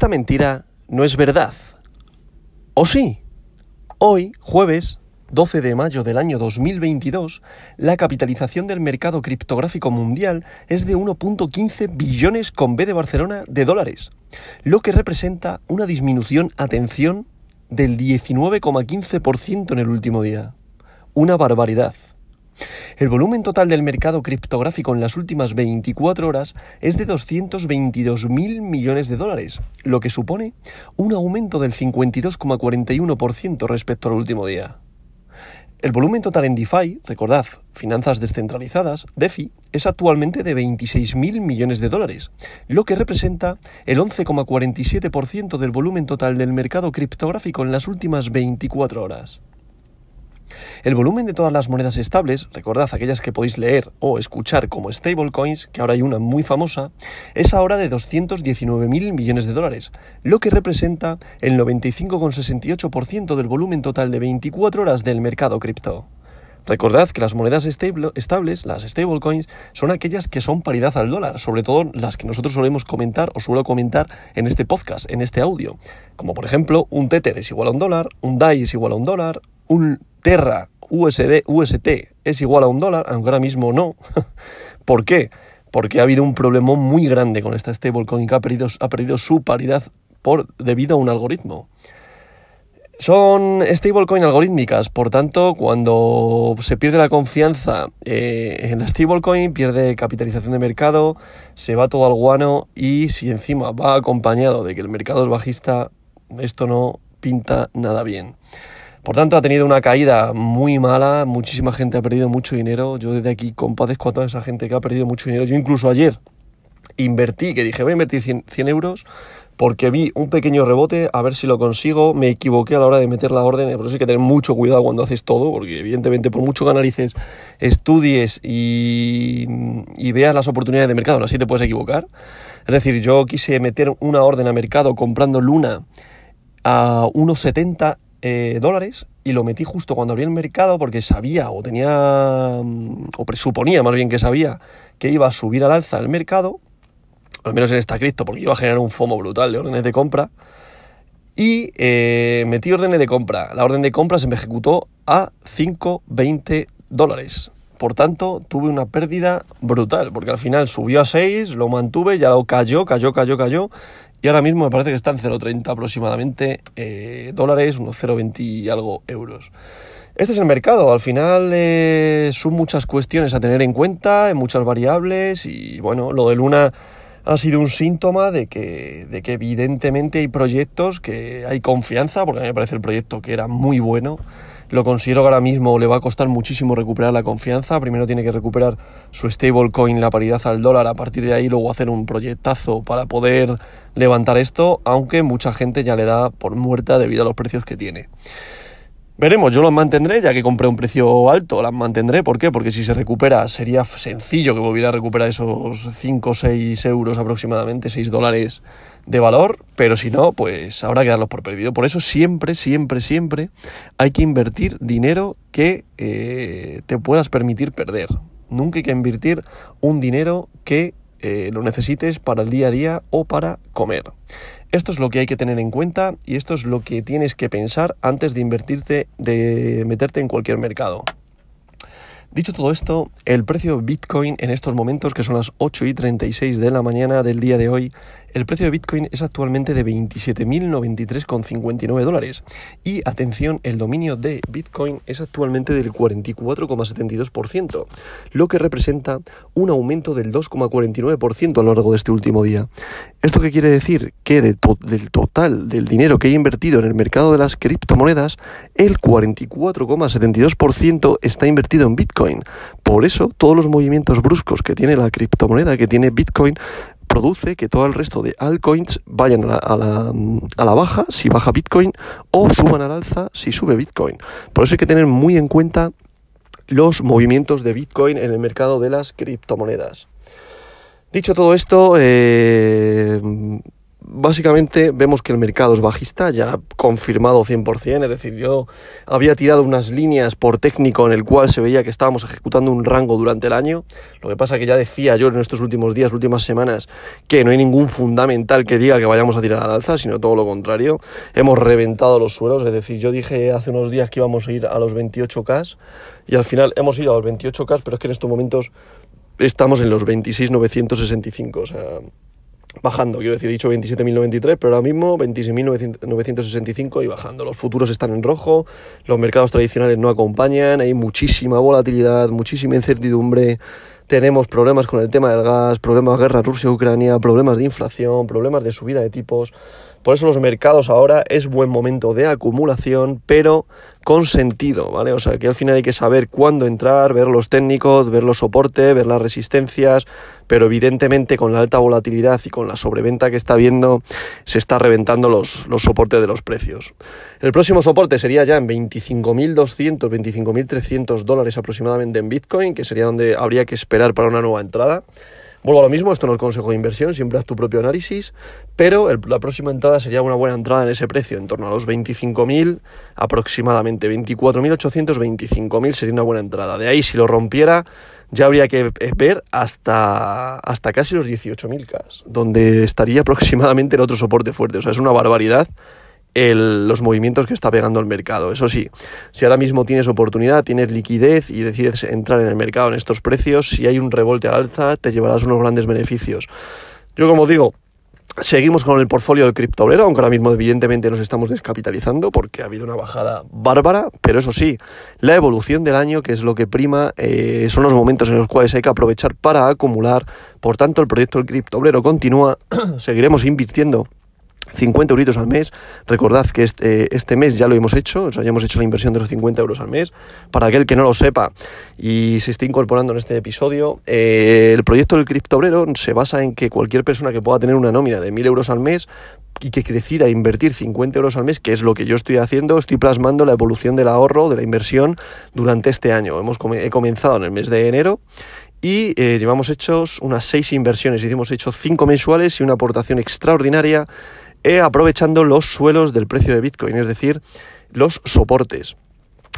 esta mentira no es verdad. ¿O sí? Hoy, jueves 12 de mayo del año 2022, la capitalización del mercado criptográfico mundial es de 1.15 billones con B de Barcelona de dólares, lo que representa una disminución, atención, del 19,15% en el último día. Una barbaridad. El volumen total del mercado criptográfico en las últimas 24 horas es de 222.000 millones de dólares, lo que supone un aumento del 52,41% respecto al último día. El volumen total en DeFi, recordad, finanzas descentralizadas, DeFi, es actualmente de 26.000 millones de dólares, lo que representa el 11,47% del volumen total del mercado criptográfico en las últimas 24 horas. El volumen de todas las monedas estables, recordad aquellas que podéis leer o escuchar como stablecoins, que ahora hay una muy famosa, es ahora de 219.000 millones de dólares, lo que representa el 95,68% del volumen total de 24 horas del mercado cripto. Recordad que las monedas estables, las stablecoins, son aquellas que son paridad al dólar, sobre todo las que nosotros solemos comentar o suelo comentar en este podcast, en este audio. Como por ejemplo, un Tether es igual a un dólar, un DAI es igual a un dólar, un Terra USD, UST es igual a un dólar, aunque ahora mismo no. ¿Por qué? Porque ha habido un problema muy grande con esta stablecoin que ha perdido, su paridad por, debido a un algoritmo. Son stablecoin algorítmicas, por tanto, cuando se pierde la confianza eh, en la stablecoin, pierde capitalización de mercado, se va todo al guano y si encima va acompañado de que el mercado es bajista, esto no pinta nada bien. Por tanto, ha tenido una caída muy mala, muchísima gente ha perdido mucho dinero. Yo desde aquí compadezco a toda esa gente que ha perdido mucho dinero. Yo incluso ayer invertí, que dije voy a invertir 100, euros porque vi un pequeño rebote, a ver si lo consigo. Me equivoqué a la hora de meter la orden, por eso hay que tener mucho cuidado cuando haces todo, porque evidentemente por mucho que analices, estudies y, y veas las oportunidades de mercado, así te puedes equivocar. Es decir, yo quise meter una orden a mercado comprando Luna a unos 70 eh, dólares y lo metí justo cuando abrí el mercado porque sabía o tenía mm, o presuponía más bien que sabía que iba a subir al alza el mercado, al menos en esta cripto porque iba a generar un FOMO brutal de órdenes de compra y eh, metí órdenes de compra. La orden de compra se me ejecutó a 5,20 dólares. Por tanto, tuve una pérdida brutal, porque al final subió a 6, lo mantuve, ya lo cayó, cayó, cayó, cayó, y ahora mismo me parece que está en 0,30 aproximadamente eh, dólares, unos 0,20 y algo euros. Este es el mercado, al final eh, son muchas cuestiones a tener en cuenta, muchas variables y bueno, lo de Luna ha sido un síntoma de que, de que evidentemente hay proyectos que hay confianza, porque a mí me parece el proyecto que era muy bueno, lo considero que ahora mismo le va a costar muchísimo recuperar la confianza. Primero tiene que recuperar su stablecoin, la paridad al dólar. A partir de ahí luego hacer un proyectazo para poder levantar esto, aunque mucha gente ya le da por muerta debido a los precios que tiene. Veremos, yo los mantendré, ya que compré un precio alto, las mantendré. ¿Por qué? Porque si se recupera, sería sencillo que volviera a recuperar esos 5 o 6 euros aproximadamente, 6 dólares de valor, pero si no, pues habrá que darlos por perdido. Por eso siempre, siempre, siempre hay que invertir dinero que eh, te puedas permitir perder. Nunca hay que invertir un dinero que eh, lo necesites para el día a día o para comer. Esto es lo que hay que tener en cuenta y esto es lo que tienes que pensar antes de invertirte, de meterte en cualquier mercado. Dicho todo esto, el precio Bitcoin en estos momentos, que son las 8 y 36 de la mañana del día de hoy, el precio de Bitcoin es actualmente de 27.093,59 dólares. Y atención, el dominio de Bitcoin es actualmente del 44,72%, lo que representa un aumento del 2,49% a lo largo de este último día. ¿Esto qué quiere decir? Que del total del dinero que he invertido en el mercado de las criptomonedas, el 44,72% está invertido en Bitcoin. Por eso, todos los movimientos bruscos que tiene la criptomoneda, que tiene Bitcoin, produce que todo el resto de altcoins vayan a la, baja si baja Bitcoin o suban al alza si sube Bitcoin. Por eso hay que tener muy en cuenta los movimientos de Bitcoin en el mercado de las criptomonedas. Dicho todo esto, eh, básicamente vemos que el mercado es bajista, ya confirmado 100%, es decir, yo había tirado unas líneas por técnico en el cual se veía que estábamos ejecutando un rango durante el año, lo que pasa que ya decía yo en estos últimos días, últimas semanas, que no hay ningún fundamental que diga que vayamos a tirar al alza, sino todo lo contrario, hemos reventado los suelos, es decir, yo dije hace unos días que íbamos a ir a los 28K y al final hemos ido a los 28K, pero es que en estos momentos estamos en los 26.965, o sea bajando, quiero decir, he dicho 27.093, pero ahora mismo 26.965 y bajando. Los futuros están en rojo, los mercados tradicionales no acompañan, hay muchísima volatilidad, muchísima incertidumbre, tenemos problemas con el tema del gas, problemas de guerra Rusia-Ucrania, problemas de inflación, problemas de subida de tipos. Por eso los mercados ahora es buen momento de acumulación, pero con sentido, ¿vale? O sea, que al final hay que saber cuándo entrar, ver los técnicos, ver los soportes, ver las resistencias, pero evidentemente con la alta volatilidad y con la sobreventa que está habiendo, se está reventando los, los soportes de los precios. El próximo soporte sería ya en 25.200, 25.300 dólares aproximadamente en Bitcoin, que sería donde habría que esperar para una nueva entrada. Vuelvo a lo mismo, esto no es consejo de inversión, siempre haz tu propio análisis, pero la próxima entrada sería una buena entrada en ese precio, en torno a los 25.000 aproximadamente, 24.800, 25.000 sería una buena entrada. De ahí, si lo rompiera, ya habría que ver hasta, hasta casi los 18.000K, donde estaría aproximadamente el otro soporte fuerte. O sea, es una barbaridad los movimientos que está pegando el mercado. Eso sí, si ahora mismo tienes oportunidad, tienes liquidez y decides entrar en el mercado en estos precios, si hay un revolte al alza, te llevarás unos grandes beneficios. Yo como digo, Seguimos con el portfolio del criptobrero, aunque ahora mismo evidentemente nos estamos descapitalizando porque ha habido una bajada bárbara, pero eso sí, la evolución del año, que es lo que prima, eh, son los momentos en los cuales hay que aprovechar para acumular. Por tanto, el proyecto del criptobrero continúa, seguiremos invirtiendo 50 euritos al mes. Recordad que este, este, mes ya lo hemos hecho, o sea, ya hemos hecho la inversión de los 50 euros al mes. Para aquel que no lo sepa y se esté incorporando en este episodio, eh, el proyecto del criptobrero se basa en que cualquier persona que pueda tener una nómina de 1000 euros al mes y que decida invertir 50 euros al mes, que es lo que yo estoy haciendo, estoy plasmando la evolución del ahorro, de la inversión durante este año. Hemos he comenzado en el mes de enero y eh, llevamos hechos unas seis inversiones, hicimos hecho cinco mensuales y una aportación extraordinaria aprovechando los suelos del precio de Bitcoin, es decir, los soportes.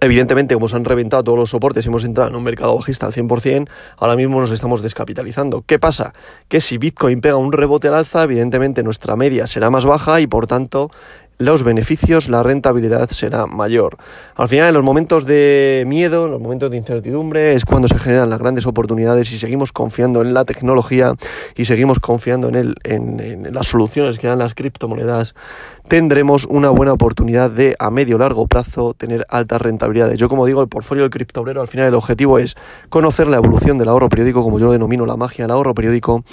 Evidentemente, como se han reventado todos los soportes y hemos entrado en un mercado bajista al 100%, ahora mismo nos estamos descapitalizando. ¿Qué pasa? Que si Bitcoin pega un rebote al alza, evidentemente nuestra media será más baja y por tanto los beneficios, la rentabilidad será mayor. Al final, en los momentos de miedo, en los momentos de incertidumbre, es cuando se generan las grandes oportunidades y seguimos confiando en la tecnología y seguimos confiando en, el, en, las soluciones que dan las criptomonedas, tendremos una buena oportunidad de a medio largo plazo tener altas rentabilidades. Yo como digo, el portfolio del criptobrero al final el objetivo es conocer la evolución del ahorro periódico, como yo lo denomino la magia del ahorro periódico,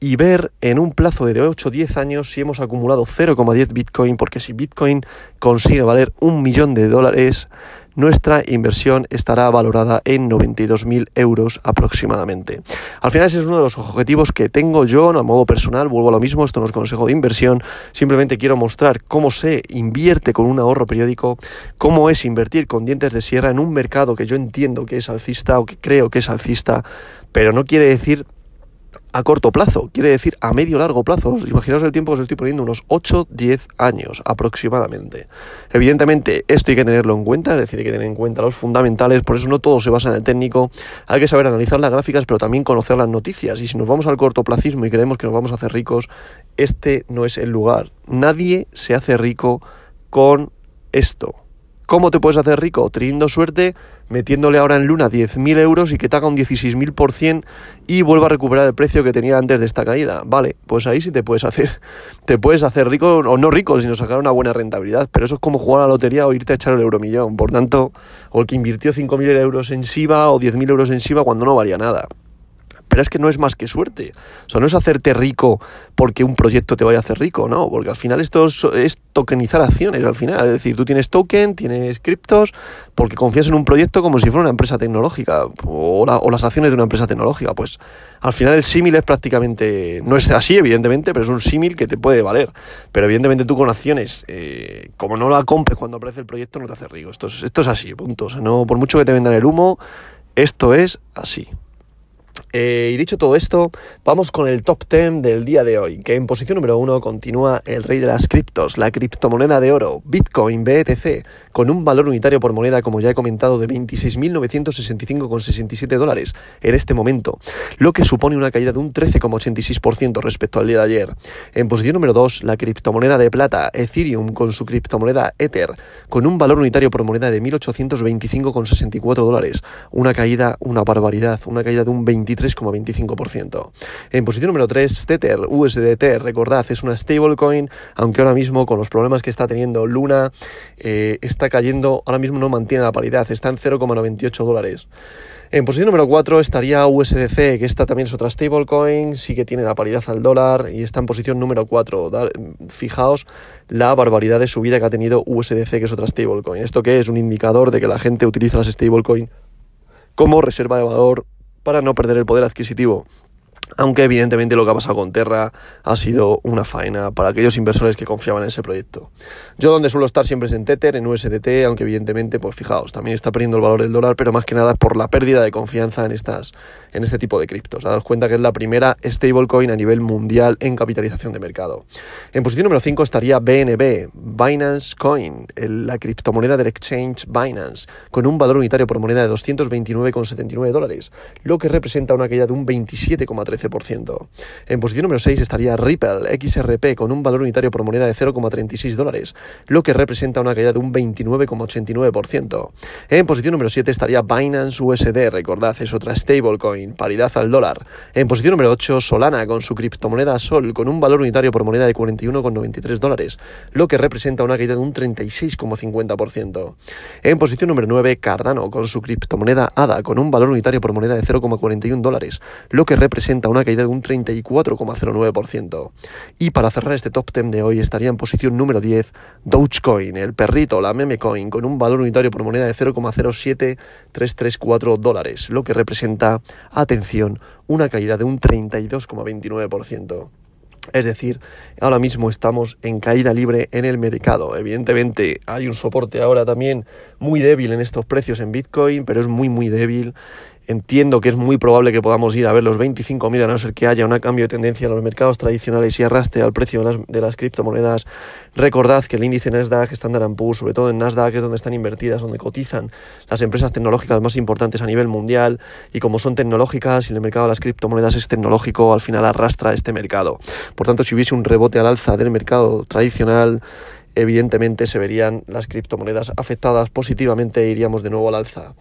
y ver en un plazo de 8 o 10 años si hemos acumulado 0,10 Bitcoin, porque si Bitcoin consigue valer un millón de dólares, nuestra inversión estará valorada en 92.000 euros aproximadamente. Al final ese es uno de los objetivos que tengo yo a modo personal, vuelvo a lo mismo, esto no es consejo de inversión, simplemente quiero mostrar cómo se invierte con un ahorro periódico, cómo es invertir con dientes de sierra en un mercado que yo entiendo que es alcista o que creo que es alcista, pero no quiere decir a corto plazo, quiere decir a medio largo plazo. Imaginaos el tiempo que os estoy poniendo, unos 8-10 años aproximadamente. Evidentemente, esto hay que tenerlo en cuenta, es decir, hay que tener en cuenta los fundamentales, por eso no todo se basa en el técnico, hay que saber analizar las gráficas, pero también conocer las noticias. Y si nos vamos al cortoplacismo y creemos que nos vamos a hacer ricos, este no es el lugar. Nadie se hace rico con esto. ¿Cómo te puedes hacer rico? Teniendo suerte, metiéndole ahora en Luna 10.000 euros y que te haga un 16.000% y vuelva a recuperar el precio que tenía antes de esta caída. Vale, pues ahí sí te puedes hacer. Te puedes hacer rico, o no rico, sino sacar una buena rentabilidad. Pero eso es como jugar a la lotería o irte a echar el euromillón. Por tanto, o el que invirtió 5.000 euros en SIVA o 10.000 euros en SIVA cuando no valía nada pero es que no es más que suerte. O no es hacerte rico porque un proyecto te vaya a hacer rico, no, porque al final esto es, tokenizar acciones, al final, es decir, tú tienes token, tienes criptos, porque confías en un proyecto como si fuera una empresa tecnológica o, las acciones de una empresa tecnológica, pues al final el símil es prácticamente, no es así evidentemente, pero es un símil que te puede valer, pero evidentemente tú con acciones, eh, como no la compres cuando aparece el proyecto, no te hace rico, esto es, así, punto, no, por mucho que te vendan el humo, esto es así. Eh, y dicho todo esto, vamos con el top 10 del día de hoy, que en posición número 1 continúa el rey de las criptos, la criptomoneda de oro, Bitcoin BTC, con un valor unitario por moneda, como ya he comentado, de 26.965,67 dólares en este momento, lo que supone una caída de un 13,86% respecto al día de ayer. En posición número 2, la criptomoneda de plata, Ethereum, con su criptomoneda Ether, con un valor unitario por moneda de 1.825,64 dólares, una caída, una barbaridad, una caída de un 23 3,25%. En posición número 3, Tether, USDT, recordad, es una stablecoin, aunque ahora mismo con los problemas que está teniendo Luna, eh, está cayendo, ahora mismo no mantiene la paridad, está en 0,98 dólares. En posición número 4 estaría USDC, que esta también es otra stablecoin, sí que tiene la paridad al dólar y está en posición número 4. Fijaos la barbaridad de subida que ha tenido USDC, que es otra stablecoin. ¿Esto qué es? Un indicador de que la gente utiliza las stablecoin como reserva de valor para no perder el poder adquisitivo. Aunque evidentemente lo que ha pasado con Terra ha sido una faena para aquellos inversores que confiaban en ese proyecto. Yo donde suelo estar siempre es en Tether, en USDT, aunque evidentemente, pues fijaos, también está perdiendo el valor del dólar, pero más que nada por la pérdida de confianza en, estas, en este tipo de criptos. Daros cuenta que es la primera stablecoin a nivel mundial en capitalización de mercado. En posición número 5 estaría BNB, Binance Coin, la criptomoneda del exchange Binance, con un valor unitario por moneda de 229,79 dólares, lo que representa una caída de un 27,3 en posición número 6 estaría Ripple XRP con un valor unitario por moneda de 0,36 dólares, lo que representa una caída de un 29,89%. En posición número 7 estaría Binance USD, recordad, es otra stablecoin, paridad al dólar. En posición número 8 Solana con su criptomoneda Sol con un valor unitario por moneda de 41,93 dólares, lo que representa una caída de un 36,50%. En posición número 9 Cardano con su criptomoneda ADA con un valor unitario por moneda de 0,41 dólares, lo que representa una caída de un 34,09%. Y para cerrar este top 10 de hoy estaría en posición número 10 Dogecoin, el perrito, la meme coin, con un valor unitario por moneda de 0,07334 dólares, lo que representa, atención, una caída de un 32,29%. Es decir, ahora mismo estamos en caída libre en el mercado. Evidentemente hay un soporte ahora también muy débil en estos precios en Bitcoin, pero es muy muy débil. Entiendo que es muy probable que podamos ir a ver los 25.000 a no ser que haya un cambio de tendencia en los mercados tradicionales y arrastre al precio de las, criptomonedas. Recordad que el índice Nasdaq, Standard Poor's, sobre todo en Nasdaq es donde están invertidas, donde cotizan las empresas tecnológicas más importantes a nivel mundial y como son tecnológicas y el mercado de las criptomonedas es tecnológico, al final arrastra este mercado. Por tanto, si hubiese un rebote al alza del mercado tradicional, evidentemente se verían las criptomonedas afectadas positivamente e iríamos de nuevo al alza.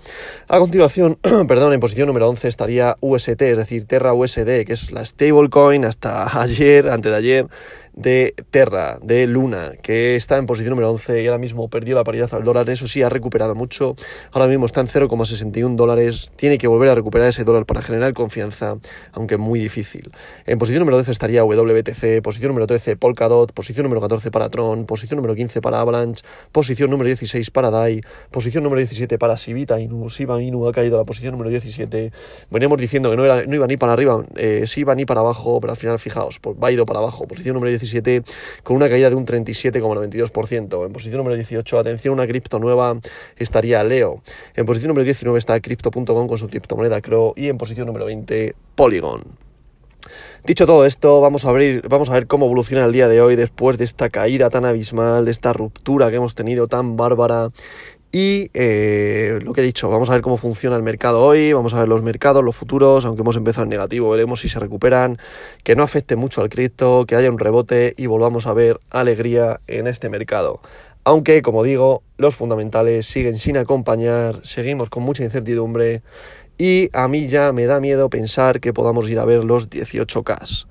A continuación, perdón, en posición número 11 estaría UST, es decir, Terra USD, que es la stablecoin hasta ayer, antes de ayer, de Terra, de Luna, que está en posición número 11 y ahora mismo perdió la paridad al dólar. Eso sí, ha recuperado mucho. Ahora mismo está en 0,61 dólares. Tiene que volver a recuperar ese dólar para generar confianza, aunque muy difícil. En posición número 12 estaría WBTC, posición número 13 Polkadot, posición número 14 para Tron, posición número 15 para Avalanche, posición número 16 para DAI, posición número 17 para Sibita Inu. Shiba Inu ha caído a la posición número 17. Veníamos diciendo que no, era, iba ni para arriba, eh, sí iba ni para abajo, pero al final fijaos, pues va ido para abajo. Posición número 17 con una caída de un 37,92%. En posición número 18, atención, una cripto nueva estaría Leo. En posición número 19 está Crypto.com con su criptomoneda Crow y en posición número 20 Polygon. Dicho todo esto, vamos a, abrir, vamos a ver cómo evoluciona el día de hoy después de esta caída tan abismal, de esta ruptura que hemos tenido tan bárbara y eh, lo que he dicho, vamos a ver cómo funciona el mercado hoy, vamos a ver los mercados, los futuros, aunque hemos empezado en negativo, veremos si se recuperan, que no afecte mucho al cripto, que haya un rebote y volvamos a ver alegría en este mercado. Aunque, como digo, los fundamentales siguen sin acompañar, seguimos con mucha incertidumbre y a mí ya me da miedo pensar que podamos ir a ver los 18K,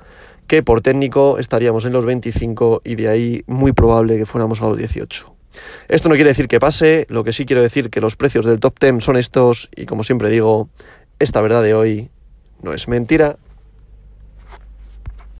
que por técnico estaríamos en los 25 y de ahí muy probable que fuéramos a los 18. Esto no quiere decir que pase, lo que sí quiero decir que los precios del top 10 son estos y como siempre digo, esta verdad de hoy no es mentira.